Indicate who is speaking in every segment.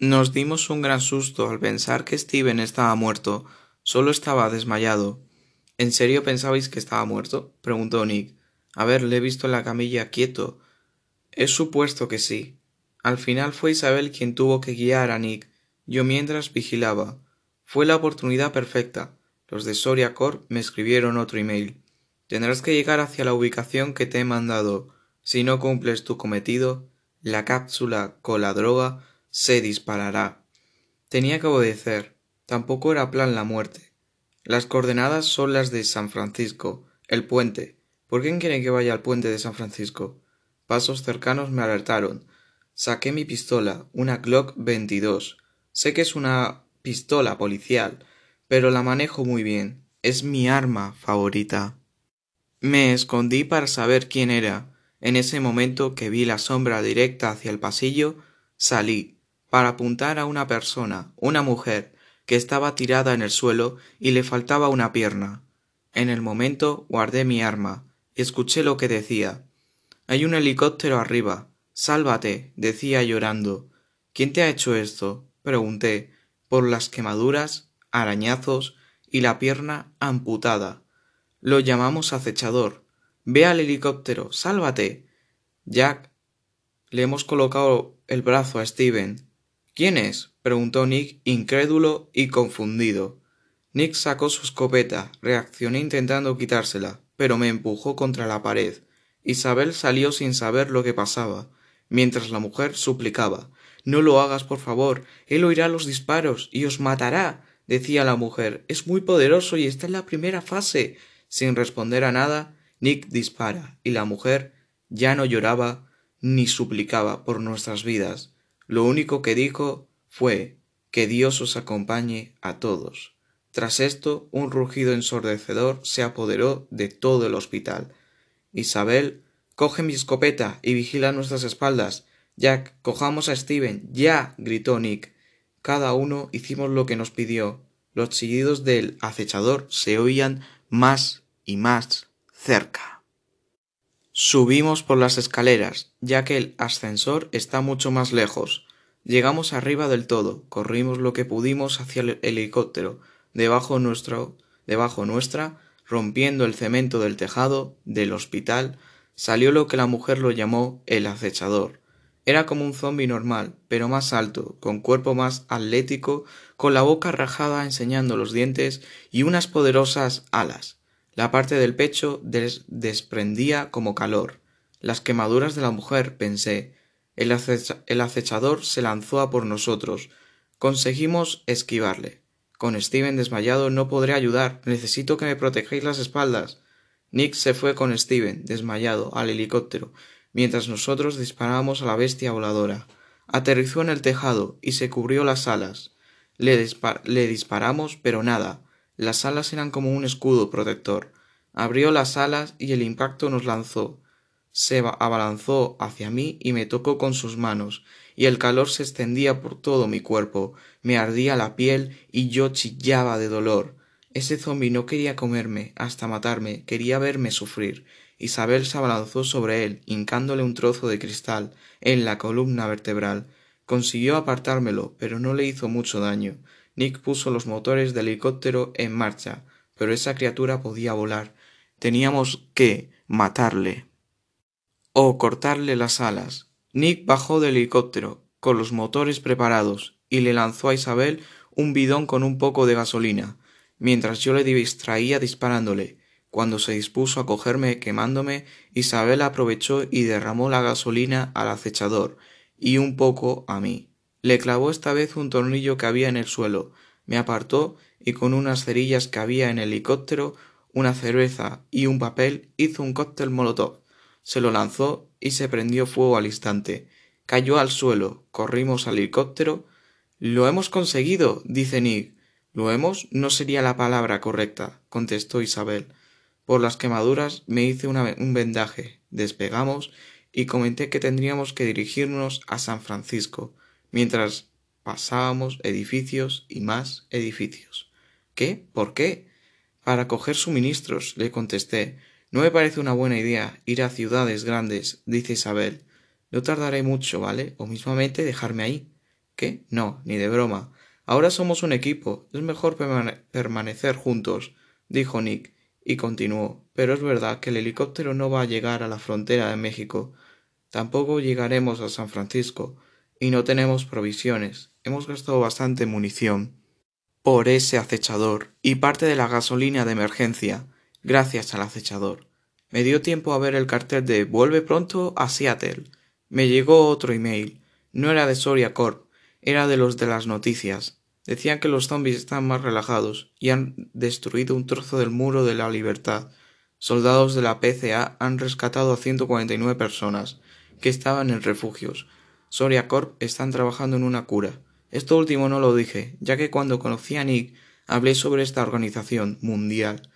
Speaker 1: Nos dimos un gran susto al pensar que Steven estaba muerto. Solo estaba desmayado. ¿En serio pensabais que estaba muerto? preguntó Nick. A ver, le he visto en la camilla quieto. He supuesto que sí. Al final fue Isabel quien tuvo que guiar a Nick. Yo mientras vigilaba. Fue la oportunidad perfecta. Los de Soria Corp me escribieron otro email. Tendrás que llegar hacia la ubicación que te he mandado. Si no cumples tu cometido, la cápsula con la droga se disparará. Tenía que obedecer. Tampoco era plan la muerte. Las coordenadas son las de San Francisco, el puente. ¿Por quién quieren que vaya al puente de San Francisco? Pasos cercanos me alertaron. Saqué mi pistola, una Glock 22. Sé que es una pistola policial, pero la manejo muy bien. Es mi arma favorita. Me escondí para saber quién era. En ese momento que vi la sombra directa hacia el pasillo, salí, para apuntar a una persona, una mujer, que estaba tirada en el suelo y le faltaba una pierna. En el momento guardé mi arma y escuché lo que decía. Hay un helicóptero arriba. Sálvate, decía llorando. ¿Quién te ha hecho esto? pregunté, por las quemaduras, arañazos y la pierna amputada. Lo llamamos acechador. Ve al helicóptero. Sálvate. Jack. Le hemos colocado el brazo a Steven. ¿Quién es? preguntó Nick, incrédulo y confundido. Nick sacó su escopeta. Reaccioné intentando quitársela, pero me empujó contra la pared. Isabel salió sin saber lo que pasaba, mientras la mujer suplicaba No lo hagas, por favor. Él oirá los disparos y os matará. decía la mujer. Es muy poderoso y está en la primera fase. Sin responder a nada, Nick dispara, y la mujer ya no lloraba ni suplicaba por nuestras vidas. Lo único que dijo fue que Dios os acompañe a todos. Tras esto, un rugido ensordecedor se apoderó de todo el hospital. Isabel, coge mi escopeta y vigila nuestras espaldas. Jack, cojamos a Steven. Ya. gritó Nick. Cada uno hicimos lo que nos pidió. Los chillidos del acechador se oían más y más cerca. Subimos por las escaleras, ya que el ascensor está mucho más lejos. Llegamos arriba del todo, corrimos lo que pudimos hacia el helicóptero, debajo nuestro, debajo nuestra, rompiendo el cemento del tejado del hospital, salió lo que la mujer lo llamó el acechador. Era como un zombi normal, pero más alto, con cuerpo más atlético, con la boca rajada enseñando los dientes y unas poderosas alas. La parte del pecho desprendía como calor. Las quemaduras de la mujer, pensé. El, acechador se lanzó a por nosotros. Conseguimos esquivarle. Con Steven desmayado no podré ayudar. Necesito que me protejáis las espaldas. Nick se fue con Steven, desmayado, al helicóptero, mientras nosotros disparábamos a la bestia voladora. Aterrizó en el tejado y se cubrió las alas. Le disparamos, pero nada. Las alas eran como un escudo protector. Abrió las alas y el impacto nos lanzó. Se abalanzó hacia mí y me tocó con sus manos, y el calor se extendía por todo mi cuerpo, me ardía la piel y yo chillaba de dolor. Ese zombi no quería comerme hasta matarme, quería verme sufrir. Isabel se abalanzó sobre él, hincándole un trozo de cristal en la columna vertebral. Consiguió apartármelo, pero no le hizo mucho daño. Nick puso los motores del helicóptero en marcha, pero esa criatura podía volar. Teníamos que matarle. O cortarle las alas. Nick bajó del helicóptero, con los motores preparados, y le lanzó a Isabel un bidón con un poco de gasolina, mientras yo le distraía disparándole. Cuando se dispuso a cogerme quemándome, Isabel aprovechó y derramó la gasolina al acechador, y un poco a mí. Le clavó esta vez un tornillo que había en el suelo, me apartó y con unas cerillas que había en el helicóptero, una cerveza y un papel hizo un cóctel molotov. Se lo lanzó y se prendió fuego al instante. Cayó al suelo, corrimos al helicóptero. Lo hemos conseguido, dice Nick. Lo hemos no sería la palabra correcta, contestó Isabel. Por las quemaduras me hice un vendaje. Despegamos y comenté que tendríamos que dirigirnos a San Francisco mientras pasábamos edificios y más edificios. ¿Qué? ¿Por qué? Para coger suministros, le contesté. No me parece una buena idea ir a ciudades grandes, dice Isabel. No tardaré mucho, ¿vale? O mismamente dejarme ahí. ¿Qué? No, ni de broma. Ahora somos un equipo. Es mejor permanecer juntos, dijo Nick, y continuó. Pero es verdad que el helicóptero no va a llegar a la frontera de México. Tampoco llegaremos a San Francisco. Y no tenemos provisiones. Hemos gastado bastante munición por ese acechador y parte de la gasolina de emergencia, gracias al acechador. Me dio tiempo a ver el cartel de Vuelve pronto a Seattle. Me llegó otro email. No era de Soria Corp, era de los de las noticias. Decían que los zombies están más relajados y han destruido un trozo del muro de la libertad. Soldados de la PCA han rescatado a 149 personas que estaban en refugios. Soria Corp están trabajando en una cura. Esto último no lo dije, ya que cuando conocí a Nick hablé sobre esta organización mundial.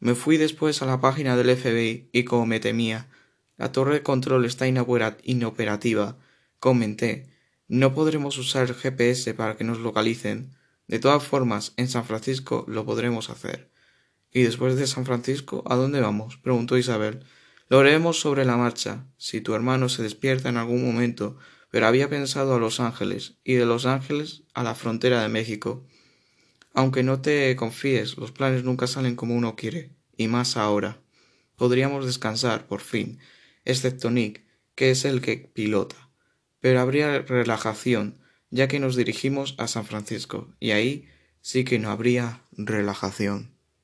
Speaker 1: Me fui después a la página del FBI y como me temía, la torre de control está inoperativa. Comenté, no podremos usar el GPS para que nos localicen. De todas formas, en San Francisco lo podremos hacer. ¿Y después de San Francisco, a dónde vamos? preguntó Isabel. Lo haremos sobre la marcha. Si tu hermano se despierta en algún momento, pero había pensado a Los Ángeles, y de Los Ángeles a la frontera de México. Aunque no te confíes, los planes nunca salen como uno quiere, y más ahora. Podríamos descansar, por fin, excepto Nick, que es el que pilota pero habría relajación, ya que nos dirigimos a San Francisco, y ahí sí que no habría relajación.